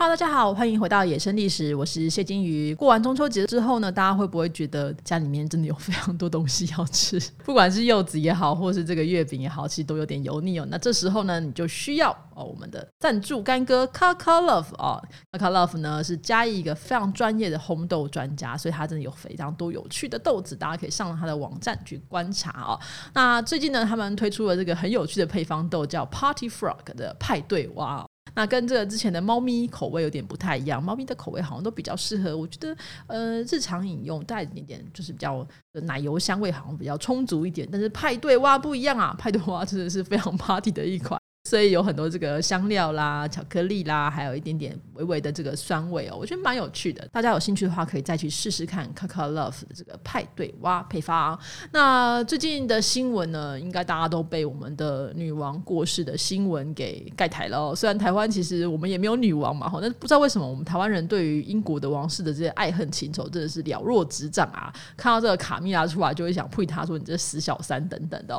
Hello，大家好，欢迎回到野生历史，我是谢金鱼。过完中秋节之后呢，大家会不会觉得家里面真的有非常多东西要吃？不管是柚子也好，或是这个月饼也好，其实都有点油腻哦。那这时候呢，你就需要哦我们的赞助干哥 Kaka Love 哦，Kaka Love 呢是嘉义一个非常专业的烘豆专家，所以他真的有非常多有趣的豆子，大家可以上他的网站去观察哦。那最近呢，他们推出了这个很有趣的配方豆，叫 Party Frog 的派对蛙。那跟这个之前的猫咪口味有点不太一样，猫咪的口味好像都比较适合，我觉得呃日常饮用带一点点就是比较奶油香味好像比较充足一点，但是派对蛙不一样啊，派对蛙真的是非常 party 的一款。所以有很多这个香料啦、巧克力啦，还有一点点微微的这个酸味哦，我觉得蛮有趣的。大家有兴趣的话，可以再去试试看 Coca Love 的这个派对蛙配方。那最近的新闻呢，应该大家都被我们的女王过世的新闻给盖台了。虽然台湾其实我们也没有女王嘛，哈，但不知道为什么我们台湾人对于英国的王室的这些爱恨情仇真的是了若指掌啊！看到这个卡蜜拉出来，就会想呸他说你这死小三等等的。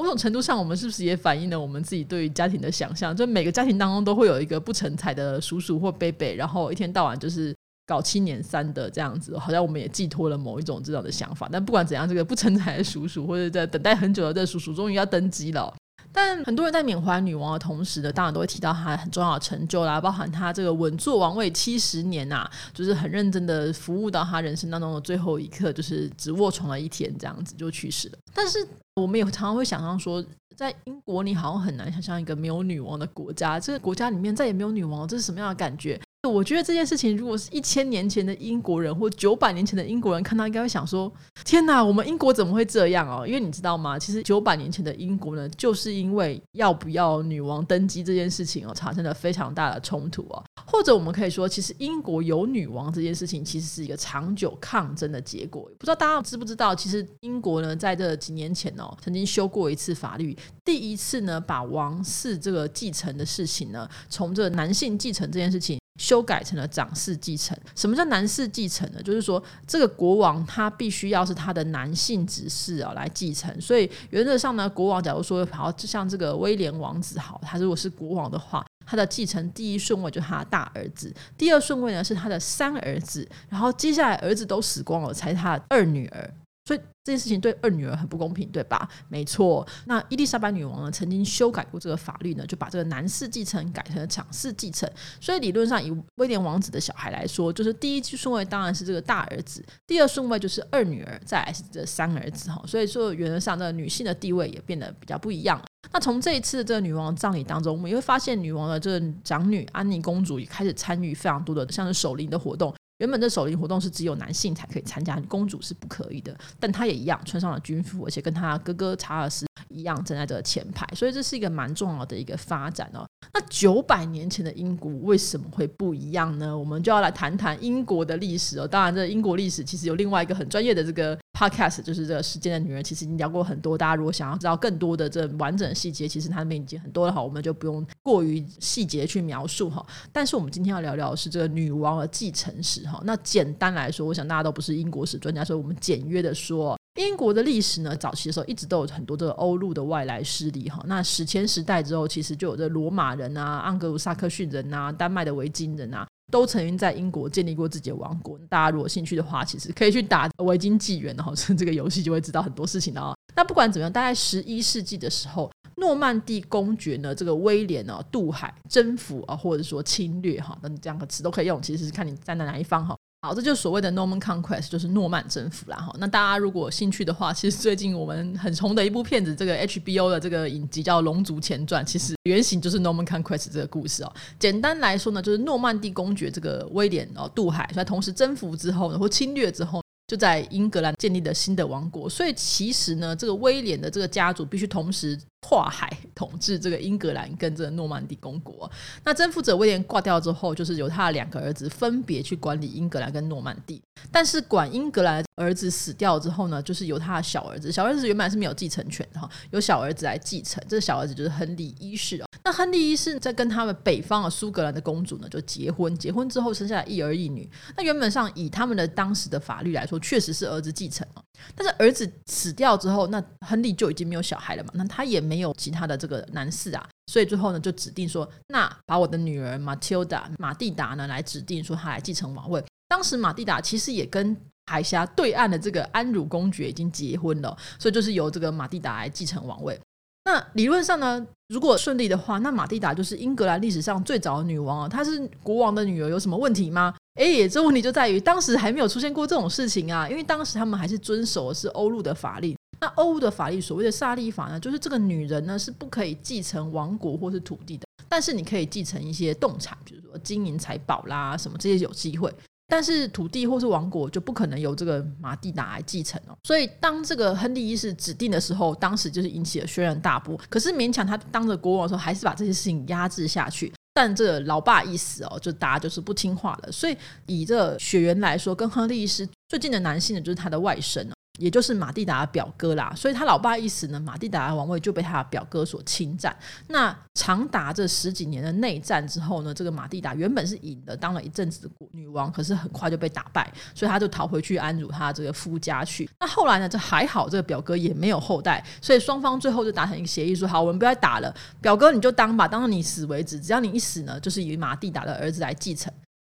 某种程度上，我们是不是也反映了我们自己对于家庭的想象？就每个家庭当中都会有一个不成才的叔叔或伯伯，然后一天到晚就是搞七年三的这样子，好像我们也寄托了某一种这样的想法。但不管怎样，这个不成才的叔叔或者在等待很久的这叔叔，终于要登基了。但很多人在缅怀女王的同时呢，当然都会提到她很重要的成就啦，包含她这个稳坐王位七十年呐、就是很认真的服务到她人生当中的最后一刻，就是只卧床了一天这样子就去世了。但是我们也常常会想象说，在英国你好像很难想象一个没有女王的国家，这个国家里面再也没有女王，这是什么样的感觉？我觉得这件事情，如果是一千年前的英国人或九百年前的英国人看到，应该会想说：“天哪，我们英国怎么会这样哦？”因为你知道吗？其实九百年前的英国呢，就是因为要不要女王登基这件事情哦，产生了非常大的冲突哦。或者我们可以说，其实英国有女王这件事情，其实是一个长久抗争的结果。不知道大家知不知道，其实英国呢，在这几年前哦，曾经修过一次法律，第一次呢，把王室这个继承的事情呢，从这男性继承这件事情。修改成了长嗣继承。什么叫男士继承呢？就是说，这个国王他必须要是他的男性子嗣啊来继承。所以原则上呢，国王假如说好，就像这个威廉王子好，他如果是国王的话，他的继承第一顺位就是他的大儿子，第二顺位呢是他的三儿子，然后接下来儿子都死光了，才是他的二女儿。所以这件事情对二女儿很不公平，对吧？没错。那伊丽莎白女王呢，曾经修改过这个法律呢，就把这个男士继承改成了长嗣继承。所以理论上，以威廉王子的小孩来说，就是第一顺位当然是这个大儿子，第二顺位就是二女儿，再来是这三儿子哈。所以说，原则上这个女性的地位也变得比较不一样。那从这一次的这个女王葬礼当中，我们也会发现，女王的这个长女安妮公主也开始参与非常多的像是守灵的活动。原本的守灵活动是只有男性才可以参加，公主是不可以的。但她也一样穿上了军服，而且跟她哥哥查尔斯一样站在这个前排，所以这是一个蛮重要的一个发展哦。那九百年前的英国为什么会不一样呢？我们就要来谈谈英国的历史哦。当然，这英国历史其实有另外一个很专业的这个 podcast，就是这个时间的女人，其实已经聊过很多。大家如果想要知道更多的这完整的细节，其实他们已经很多了哈，我们就不用过于细节去描述哈。但是我们今天要聊聊的是这个女王的继承史哈。那简单来说，我想大家都不是英国史专家，所以我们简约的说。英国的历史呢，早期的时候一直都有很多这个欧陆的外来势力哈。那史前时代之后，其实就有这罗马人啊、盎格鲁撒克逊人啊、丹麦的维京人啊，都曾经在英国建立过自己的王国。大家如果兴趣的话，其实可以去打维京纪元，然后这个游戏就会知道很多事情的啊。那不管怎么样，大概十一世纪的时候，诺曼第公爵呢，这个威廉呢，渡海征服啊，或者说侵略哈，那这两个词都可以用，其实是看你站在哪一方哈。好，这就是所谓的 Norman Conquest，就是诺曼征服啦哈。那大家如果有兴趣的话，其实最近我们很红的一部片子，这个 HBO 的这个影集叫《龙族前传》，其实原型就是 Norman Conquest 这个故事哦。简单来说呢，就是诺曼第公爵这个威廉哦渡海，所以同时征服之后呢，或侵略之后。就在英格兰建立了新的王国，所以其实呢，这个威廉的这个家族必须同时跨海统治这个英格兰跟这个诺曼底公国。那征服者威廉挂掉之后，就是由他的两个儿子分别去管理英格兰跟诺曼底。但是管英格兰儿子死掉之后呢，就是由他的小儿子，小儿子原本是没有继承权的哈，由小儿子来继承。这个小儿子就是亨利一世哦。那亨利一世在跟他们北方的苏格兰的公主呢就结婚，结婚之后生下来一儿一女。那原本上以他们的当时的法律来说，确实是儿子继承。但是儿子死掉之后，那亨利就已经没有小孩了嘛，那他也没有其他的这个男士啊，所以最后呢就指定说，那把我的女儿马蒂达马蒂达呢来指定说她来继承王位。当时马蒂达其实也跟海峡对岸的这个安茹公爵已经结婚了，所以就是由这个马蒂达来继承王位。那理论上呢，如果顺利的话，那马蒂达就是英格兰历史上最早的女王啊。她是国王的女儿，有什么问题吗？诶，这问题就在于当时还没有出现过这种事情啊，因为当时他们还是遵守的是欧陆的法律。那欧陆的法律所谓的萨利法呢，就是这个女人呢是不可以继承王国或是土地的，但是你可以继承一些动产，比如说金银财宝啦什么这些有机会。但是土地或是王国就不可能由这个马蒂达来继承哦，所以当这个亨利一世指定的时候，当时就是引起了轩然大波。可是勉强他当着国王的时候，还是把这些事情压制下去。但这老爸一死哦，就大家就是不听话了。所以以这血缘来说，跟亨利一世最近的男性呢，就是他的外甥哦。也就是马蒂达的表哥啦，所以他老爸一死呢，马蒂达的王位就被他的表哥所侵占。那长达这十几年的内战之后呢，这个马蒂达原本是赢的，当了一阵子的女王，可是很快就被打败，所以他就逃回去安茹他这个夫家去。那后来呢，这还好，这个表哥也没有后代，所以双方最后就达成一个协议，说好，我们不要打了，表哥你就当吧，当你死为止，只要你一死呢，就是以马蒂达的儿子来继承。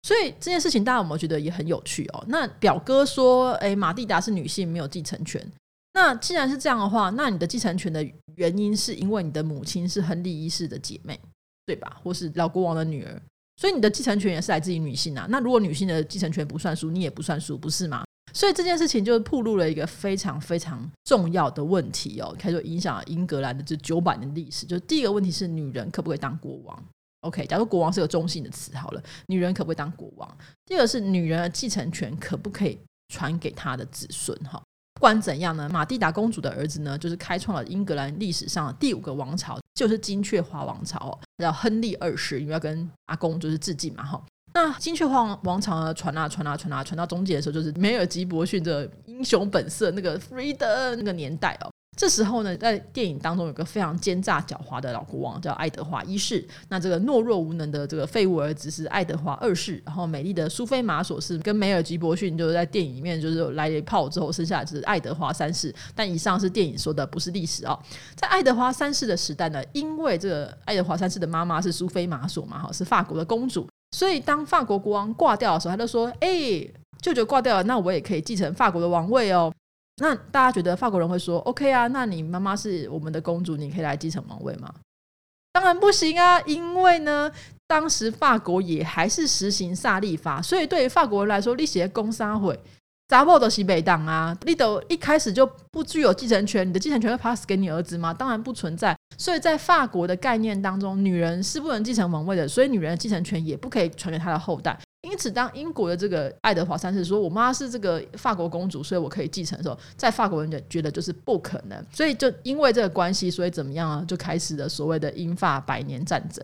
所以这件事情大家有没有觉得也很有趣哦？那表哥说：“诶，马蒂达是女性，没有继承权。那既然是这样的话，那你的继承权的原因是因为你的母亲是亨利一世的姐妹，对吧？或是老国王的女儿，所以你的继承权也是来自于女性啊。那如果女性的继承权不算数，你也不算数，不是吗？所以这件事情就暴露了一个非常非常重要的问题哦，开始影响英格兰的这九百年历史。就第一个问题是，女人可不可以当国王？” OK，假如国王是个中性的词好了，女人可不可以当国王？第二个是女人的继承权可不可以传给她的子孙？哈，不管怎样呢，马蒂达公主的儿子呢，就是开创了英格兰历史上的第五个王朝，就是金雀花王朝，叫亨利二世，因为要跟阿公就是致敬嘛，哈。那金雀花王朝呢，传啊传啊传啊传到中间的时候，就是梅尔吉伯逊的英雄本色那个 Freedom 那个年代哦。这时候呢，在电影当中有个非常奸诈狡猾的老国王，叫爱德华一世。那这个懦弱无能的这个废物儿子是爱德华二世。然后美丽的苏菲玛索是跟梅尔吉伯逊就是在电影里面就是来了一炮之后，生下来是爱德华三世。但以上是电影说的，不是历史哦。在爱德华三世的时代呢，因为这个爱德华三世的妈妈是苏菲玛索嘛，哈，是法国的公主，所以当法国国王挂掉的时候，他就说：“哎，舅舅挂掉了，那我也可以继承法国的王位哦。”那大家觉得法国人会说 OK 啊？那你妈妈是我们的公主，你可以来继承王位吗？当然不行啊！因为呢，当时法国也还是实行萨利法，所以对于法国人来说，你写公杀会查某都是北党啊，你都一开始就不具有继承权，你的继承权会 pass 给你儿子吗？当然不存在。所以在法国的概念当中，女人是不能继承王位的，所以女人的继承权也不可以传给她的后代。因此，当英国的这个爱德华三世说“我妈是这个法国公主，所以我可以继承”的时候，在法国人就觉得就是不可能，所以就因为这个关系，所以怎么样啊？就开始了所谓的英法百年战争。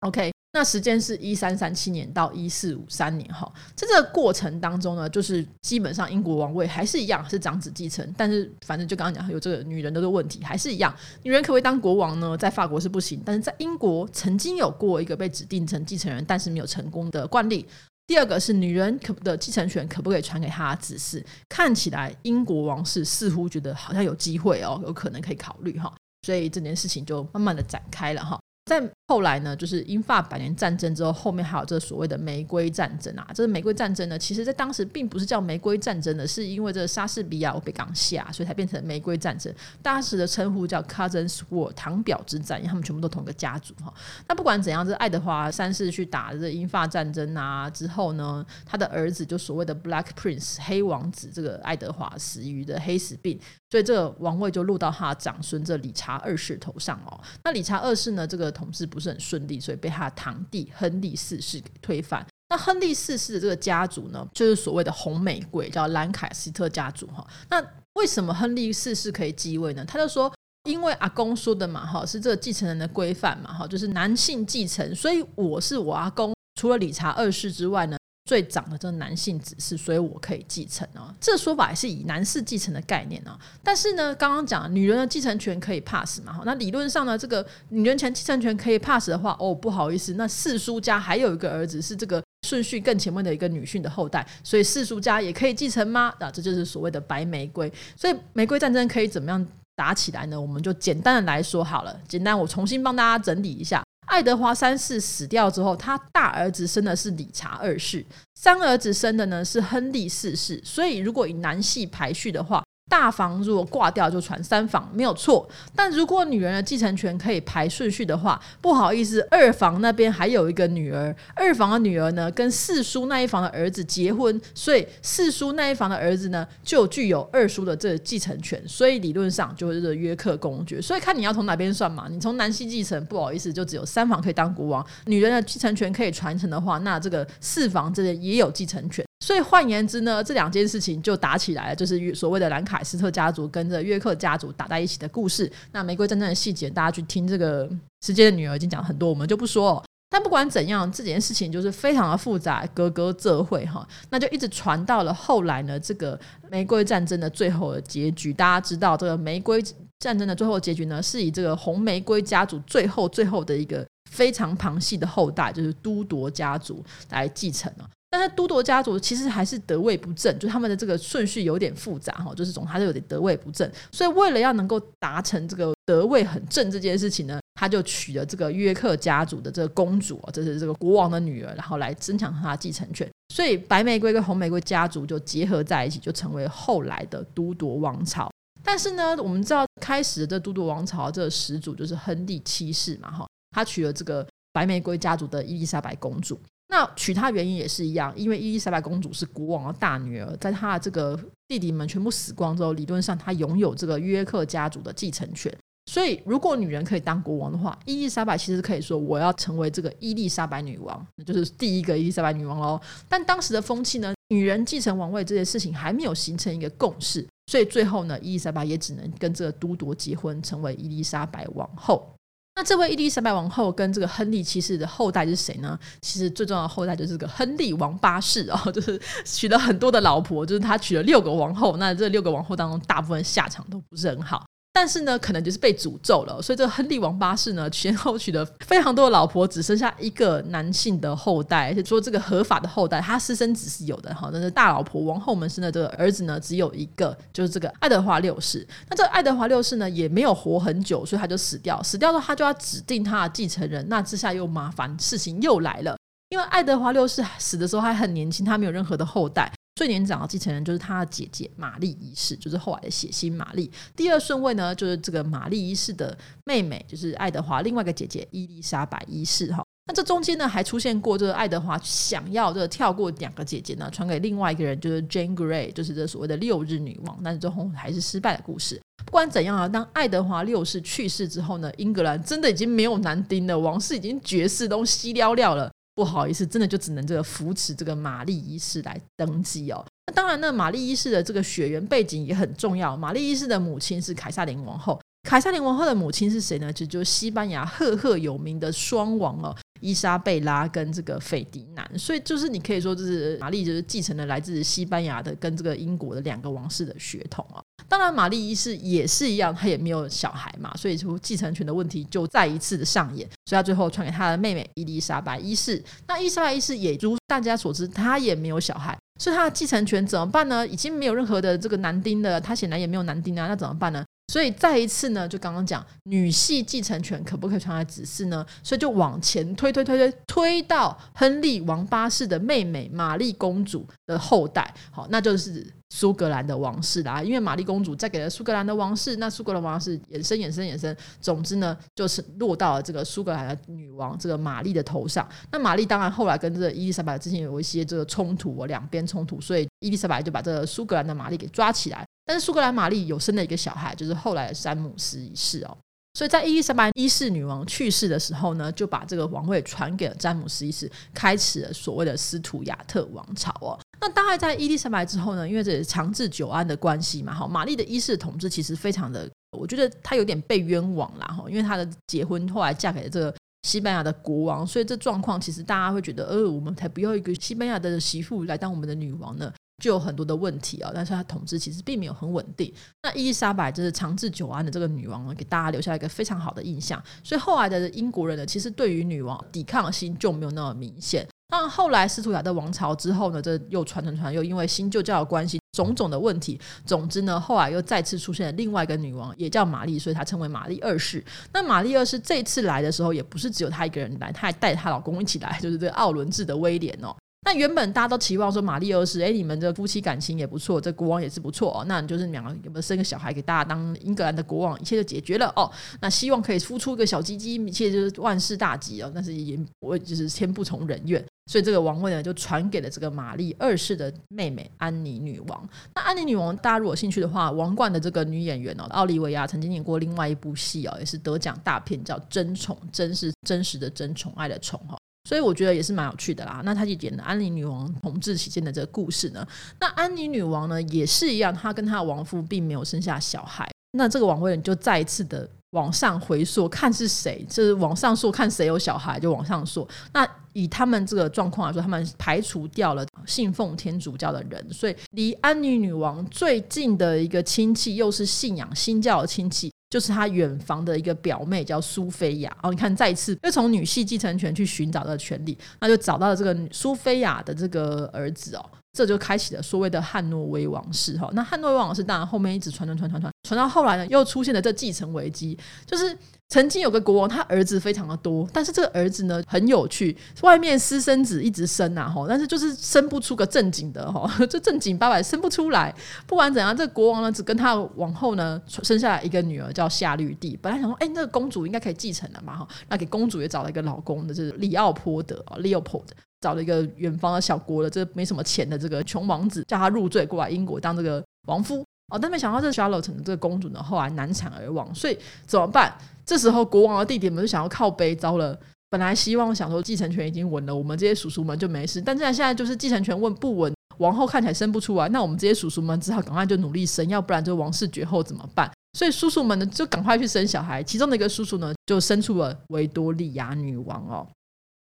OK。那时间是一三三七年到一四五三年哈，在这个过程当中呢，就是基本上英国王位还是一样是长子继承，但是反正就刚刚讲有这个女人的这个问题还是一样，女人可不可以当国王呢？在法国是不行，但是在英国曾经有过一个被指定成继承人，但是没有成功的惯例。第二个是女人可的继承权可不可以传给她的子嗣？看起来英国王室似乎觉得好像有机会哦，有可能可以考虑哈，所以这件事情就慢慢的展开了哈。在后来呢，就是英法百年战争之后，后面还有这所谓的玫瑰战争啊。这个玫瑰战争呢，其实在当时并不是叫玫瑰战争的，是因为这个莎士比亚被港下，所以才变成玫瑰战争。当时的称呼叫 Cousins War，堂表之战，因为他们全部都同一个家族哈。那不管怎样，这爱德华三世去打这英法战争啊之后呢，他的儿子就所谓的 Black Prince 黑王子，这个爱德华死于的黑死病，所以这个王位就落到他长孙这理查二世头上哦。那理查二世呢，这个同事不是很顺利，所以被他堂弟亨利四世给推翻。那亨利四世的这个家族呢，就是所谓的红玫瑰，叫兰卡斯特家族哈。那为什么亨利四世可以继位呢？他就说，因为阿公说的嘛，哈，是这个继承人的规范嘛，哈，就是男性继承，所以我是我阿公，除了理查二世之外呢。最长的这个男性子嗣，所以我可以继承哦。这说法也是以男士继承的概念哦。但是呢，刚刚讲女人的继承权可以 pass 嘛？哈那理论上呢，这个女人权继承权可以 pass 的话，哦，不好意思，那四叔家还有一个儿子是这个顺序更前面的一个女性的后代，所以四叔家也可以继承吗？啊，这就是所谓的白玫瑰。所以玫瑰战争可以怎么样打起来呢？我们就简单的来说好了。简单，我重新帮大家整理一下。爱德华三世死掉之后，他大儿子生的是理查二世，三儿子生的呢是亨利四世。所以，如果以男系排序的话，大房如果挂掉就传三房没有错，但如果女人的继承权可以排顺序的话，不好意思，二房那边还有一个女儿，二房的女儿呢跟四叔那一房的儿子结婚，所以四叔那一房的儿子呢就具有二叔的这个继承权，所以理论上就是约克公爵。所以看你要从哪边算嘛，你从男系继承，不好意思，就只有三房可以当国王，女人的继承权可以传承的话，那这个四房这边也有继承权。所以换言之呢，这两件事情就打起来了，就是所谓的兰凯斯特家族跟着约克家族打在一起的故事。那玫瑰战争的细节，大家去听这个时间的女儿已经讲很多，我们就不说哦。但不管怎样，这件事情就是非常的复杂，格格这会哈，那就一直传到了后来呢，这个玫瑰战争的最后的结局。大家知道，这个玫瑰战争的最后结局呢，是以这个红玫瑰家族最后最后的一个非常旁系的后代，就是都铎家族来继承了。但是都铎家族其实还是得位不正，就他们的这个顺序有点复杂哈，就是总还是有点得位不正。所以为了要能够达成这个得位很正这件事情呢，他就娶了这个约克家族的这个公主，这是这个国王的女儿，然后来增强他的继承权。所以白玫瑰跟红玫瑰家族就结合在一起，就成为后来的都铎王朝。但是呢，我们知道开始的这都铎王朝这个始祖就是亨利七世嘛哈，他娶了这个白玫瑰家族的伊丽莎白公主。那娶她原因也是一样，因为伊丽莎白公主是国王的大女儿，在她的这个弟弟们全部死光之后，理论上她拥有这个约克家族的继承权。所以，如果女人可以当国王的话，伊丽莎白其实可以说我要成为这个伊丽莎白女王，那就是第一个伊丽莎白女王喽。但当时的风气呢，女人继承王位这件事情还没有形成一个共识，所以最后呢，伊丽莎白也只能跟这个都铎结婚，成为伊丽莎白王后。那这位伊丽莎白王后跟这个亨利七世的后代是谁呢？其实最重要的后代就是这个亨利王八世哦，就是娶了很多的老婆，就是他娶了六个王后。那这六个王后当中，大部分下场都不是很好。但是呢，可能就是被诅咒了，所以这个亨利王八世呢，先后娶了非常多的老婆，只剩下一个男性的后代，而且说这个合法的后代，他私生子是有的哈，但是大老婆王后们生的这个儿子呢，只有一个，就是这个爱德华六世。那这爱德华六世呢，也没有活很久，所以他就死掉。死掉之后，他就要指定他的继承人，那之下又麻烦，事情又来了，因为爱德华六世死的时候还很年轻，他没有任何的后代。最年长的继承人就是他的姐姐玛丽一世，就是后来的血腥玛丽。第二顺位呢，就是这个玛丽一世的妹妹，就是爱德华另外一个姐姐伊丽莎白一世。哈，那这中间呢还出现过，这个爱德华想要这个跳过两个姐姐呢，传给另外一个人，就是 Jane Grey，就是这所谓的六日女王。但是最后还是失败的故事。不管怎样啊，当爱德华六世去世之后呢，英格兰真的已经没有男丁了，王室已经绝世，都西了了了。不好意思，真的就只能这个扶持这个玛丽一世来登基哦。那当然呢，玛丽一世的这个血缘背景也很重要。玛丽一世的母亲是凯撒琳王后，凯撒琳王后的母亲是谁呢？就就是西班牙赫赫有名的双王哦。伊莎贝拉跟这个斐迪南，所以就是你可以说，就是玛丽就是继承了来自西班牙的跟这个英国的两个王室的血统啊。当然，玛丽一世也是一样，她也没有小孩嘛，所以说继承权的问题就再一次的上演。所以她最后传给她的妹妹伊丽莎白一世。那伊丽莎白一世也如大家所知，她也没有小孩，所以她的继承权怎么办呢？已经没有任何的这个男丁了，她显然也没有男丁啊，那怎么办呢？所以再一次呢，就刚刚讲女系继承权可不可以传来子嗣呢？所以就往前推推推推推到亨利王八世的妹妹玛丽公主的后代，好，那就是苏格兰的王室啦。因为玛丽公主再给了苏格兰的王室，那苏格兰王室衍生衍生衍生，总之呢，就是落到了这个苏格兰的女王这个玛丽的头上。那玛丽当然后来跟这个伊丽莎白之间有一些这个冲突哦，两边冲突，所以伊丽莎白就把这个苏格兰的玛丽给抓起来。但是苏格兰玛丽有生了一个小孩，就是后来的詹姆斯一世哦。所以在伊丽莎白一世女王去世的时候呢，就把这个王位传给了詹姆斯一世，开始了所谓的斯图亚特王朝哦。那大概在伊丽莎白之后呢，因为这是长治久安的关系嘛，哈，玛丽的一世统治其实非常的，我觉得她有点被冤枉啦，哈，因为她的结婚后来嫁给了这个西班牙的国王，所以这状况其实大家会觉得，呃，我们才不要一个西班牙的媳妇来当我们的女王呢。就有很多的问题啊，但是她统治其实并没有很稳定。那伊丽莎白就是长治久安的这个女王呢，给大家留下一个非常好的印象。所以后来的英国人呢，其实对于女王抵抗心就没有那么明显。那后来斯图亚特王朝之后呢，这又传传传，又因为新旧教的关系，种种的问题，总之呢，后来又再次出现了另外一个女王，也叫玛丽，所以她称为玛丽二世。那玛丽二世这次来的时候，也不是只有她一个人来，她还带她老公一起来，就是这奥伦治的威廉哦。那原本大家都期望说玛丽二世，哎，你们的夫妻感情也不错，这国王也是不错哦。那就是两个有没有生个小孩给大家当英格兰的国王，一切就解决了哦。那希望可以孵出一个小鸡鸡，一切就是万事大吉哦。但是也我就是天不从人愿，所以这个王位呢就传给了这个玛丽二世的妹妹安妮女王。那安妮女王，大家如果有兴趣的话，王冠的这个女演员哦，奥利维亚曾经演过另外一部戏哦，也是得奖大片，叫《真宠》，真是真实的真，宠爱的宠哈。所以我觉得也是蛮有趣的啦。那她就演了安妮女王统治期间的这个故事呢。那安妮女王呢也是一样，她跟她的亡夫并没有生下小孩。那这个王位呢就再一次的往上回溯，看是谁，就是往上溯，看谁有小孩就往上溯。那以他们这个状况来说，他们排除掉了信奉天主教的人，所以离安妮女王最近的一个亲戚，又是信仰新教的亲戚。就是他远房的一个表妹叫苏菲亚哦，你看再次又从女系继承权去寻找这个权利，那就找到了这个苏菲亚的这个儿子哦，这就开启了所谓的汉诺威王室哈。那汉诺威王室当然后面一直传传传传传传到后来呢，又出现了这继承危机，就是。曾经有个国王，他儿子非常的多，但是这个儿子呢很有趣，外面私生子一直生啊，但是就是生不出个正经的哈，就正经八百生不出来。不管怎样，这个国王呢只跟他往后呢生下来一个女儿叫夏绿蒂。本来想说，哎，那个公主应该可以继承了嘛哈，那给公主也找了一个老公的，就是里奥波德啊，Leopold，找了一个远方的小国的，这没什么钱的这个穷王子，叫他入赘过来英国当这个王夫。哦，但没想到这 Charlotte 这个公主呢，后来难产而亡，所以怎么办？这时候国王的弟弟们就想要靠背，糟了，本来希望想说继承权已经稳了，我们这些叔叔们就没事，但现在现在就是继承权稳不稳，王后看起来生不出来，那我们这些叔叔们只好赶快就努力生，要不然就王室绝后怎么办？所以叔叔们呢就赶快去生小孩，其中的一个叔叔呢就生出了维多利亚女王哦。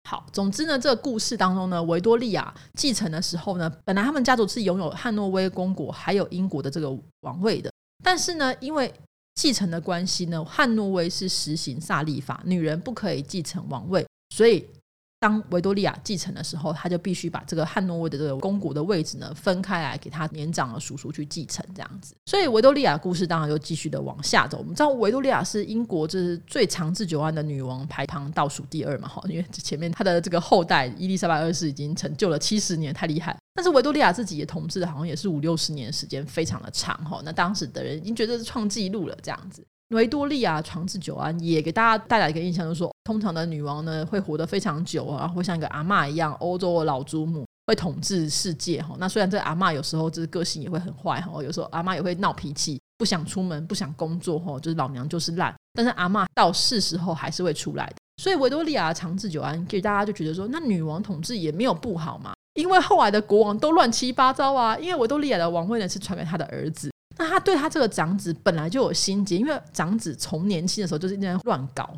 好，总之呢，这个故事当中呢，维多利亚继承的时候呢，本来他们家族是拥有汉诺威公国还有英国的这个王位的，但是呢，因为继承的关系呢，汉诺威是实行萨利法，女人不可以继承王位，所以。当维多利亚继承的时候，他就必须把这个汉诺威的这个公国的位置呢分开来，给他年长的叔叔去继承，这样子。所以维多利亚故事当然就继续的往下走。我们知道维多利亚是英国就是最长治久安的女王，排行倒数第二嘛，哈，因为前面她的这个后代伊丽莎白二世已经成就了七十年，太厉害。但是维多利亚自己也统治的好像也是五六十年时间，非常的长哈。那当时的人已经觉得是创纪录了，这样子。维多利亚长治久安，也给大家带来一个印象，就是说，通常的女王呢会活得非常久，然后会像一个阿嬷一样，欧洲的老祖母会统治世界哈。那虽然这阿嬷有时候就是个性也会很坏哈，有时候阿嬷也会闹脾气，不想出门，不想工作哈，就是老娘就是烂。但是阿嬷到是时候还是会出来的。所以维多利亚长治久安，给大家就觉得说，那女王统治也没有不好嘛，因为后来的国王都乱七八糟啊。因为维多利亚的王位呢是传给他的儿子。那他对他这个长子本来就有心结，因为长子从年轻的时候就是那样乱搞，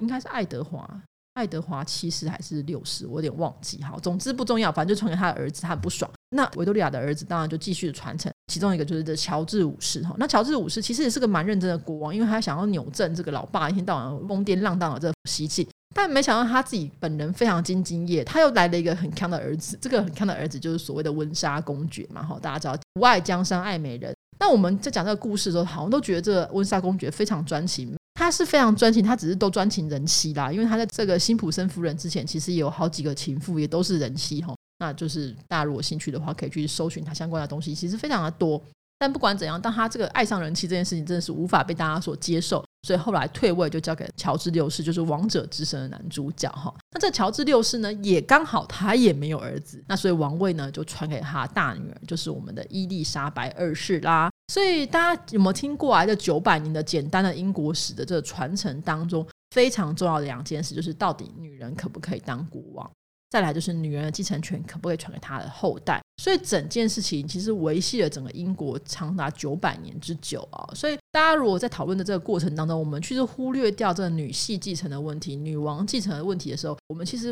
应该是爱德华，爱德华七世还是六世，我有点忘记。哈，总之不重要，反正就传给他的儿子，他很不爽。那维多利亚的儿子当然就继续传承，其中一个就是这乔治五世哈。那乔治五世其实也是个蛮认真的国王，因为他想要扭正这个老爸一天到晚疯癫浪荡的这个习气，但没想到他自己本人非常兢兢业，他又来了一个很强的儿子，这个很强的儿子就是所谓的温莎公爵嘛。哈，大家知道不爱江山爱美人。那我们在讲这个故事的时候，好像都觉得这温莎公爵非常专情。他是非常专情，他只是都专情人妻啦。因为他在这个辛普森夫人之前，其实也有好几个情妇，也都是人妻哈。那就是大家如果兴趣的话，可以去搜寻他相关的东西，其实非常的多。但不管怎样，当他这个爱上人妻这件事情真的是无法被大家所接受，所以后来退位就交给乔治六世，就是《王者之神》的男主角哈。那这乔治六世呢，也刚好他也没有儿子，那所以王位呢就传给他大女儿，就是我们的伊丽莎白二世啦。所以大家有没有听过来这九百年的简单的英国史的这个传承当中，非常重要的两件事，就是到底女人可不可以当国王？再来就是女人的继承权可不可以传给她的后代？所以整件事情其实维系了整个英国长达九百年之久啊！所以大家如果在讨论的这个过程当中，我们其实忽略掉这个女系继承的问题、女王继承的问题的时候，我们其实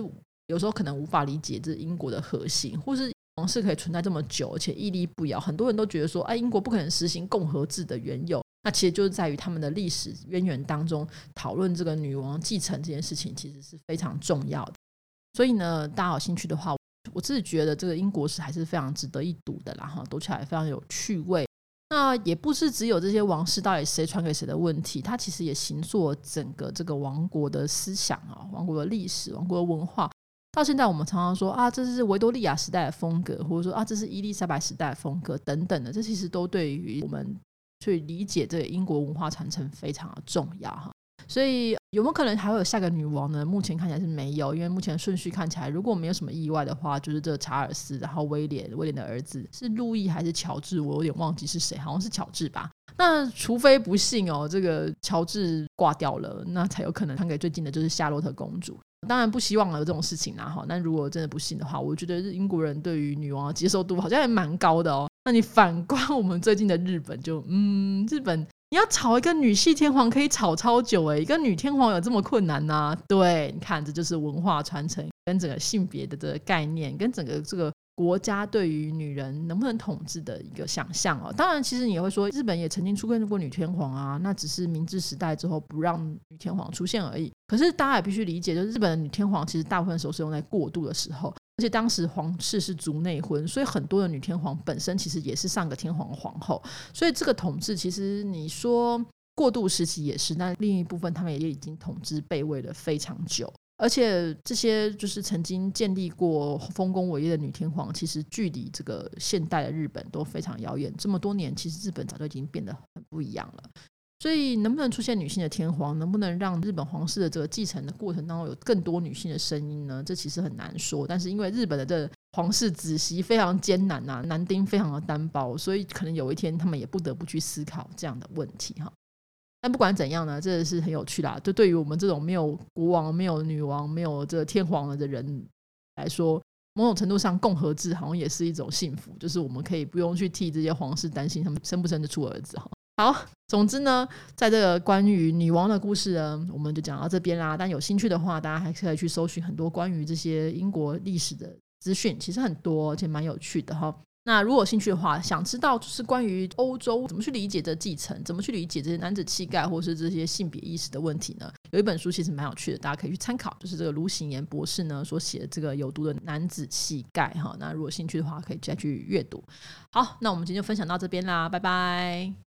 有时候可能无法理解这英国的核心，或是王室可以存在这么久且屹立不摇。很多人都觉得说，哎，英国不可能实行共和制的缘由，那其实就是在于他们的历史渊源当中讨论这个女王继承这件事情，其实是非常重要的。所以呢，大家有兴趣的话，我自己觉得这个英国史还是非常值得一读的啦，哈，读起来非常有趣味。那也不是只有这些王室到底谁传给谁的问题，它其实也形塑整个这个王国的思想啊，王国的历史、王国的文化。到现在，我们常常说啊，这是维多利亚时代的风格，或者说啊，这是伊丽莎白时代的风格等等的，这其实都对于我们去理解这个英国文化传承非常的重要哈。所以有没有可能还会有下个女王呢？目前看起来是没有，因为目前顺序看起来，如果没有什么意外的话，就是这个查尔斯，然后威廉，威廉的儿子是路易还是乔治？我有点忘记是谁，好像是乔治吧。那除非不幸哦，这个乔治挂掉了，那才有可能传给最近的就是夏洛特公主。当然不希望有这种事情啦，哈。那如果真的不幸的话，我觉得英国人对于女王的接受度好像还蛮高的哦。那你反观我们最近的日本，就嗯，日本你要炒一个女系天皇可以炒超久诶，一个女天皇有这么困难呐？对，你看这就是文化传承跟整个性别的这个概念，跟整个这个。国家对于女人能不能统治的一个想象哦，当然，其实你也会说，日本也曾经出现过女天皇啊，那只是明治时代之后不让女天皇出现而已。可是大家也必须理解，就是日本的女天皇其实大部分时候是用在过渡的时候，而且当时皇室是族内婚，所以很多的女天皇本身其实也是上个天皇皇后，所以这个统治其实你说过渡时期也是，但另一部分他们也已经统治被位了非常久。而且这些就是曾经建立过丰功伟业的女天皇，其实距离这个现代的日本都非常遥远。这么多年，其实日本早就已经变得很不一样了。所以，能不能出现女性的天皇，能不能让日本皇室的这个继承的过程当中有更多女性的声音呢？这其实很难说。但是，因为日本的这皇室子媳非常艰难呐、男丁非常的单薄，所以可能有一天他们也不得不去思考这样的问题哈。但不管怎样呢，这是很有趣啦。就对于我们这种没有国王、没有女王、没有这天皇了的人来说，某种程度上，共和制好像也是一种幸福，就是我们可以不用去替这些皇室担心他们生不生得出儿子哈。好，总之呢，在这个关于女王的故事呢，我们就讲到这边啦。但有兴趣的话，大家还可以去搜寻很多关于这些英国历史的资讯，其实很多，而且蛮有趣的哈。那如果有兴趣的话，想知道就是关于欧洲怎么去理解这继承，怎么去理解这些男子气概或是这些性别意识的问题呢？有一本书其实蛮有趣的，大家可以去参考，就是这个卢行言博士呢所写的这个有毒的男子气概哈。那如果兴趣的话，可以再去阅读。好，那我们今天就分享到这边啦，拜拜。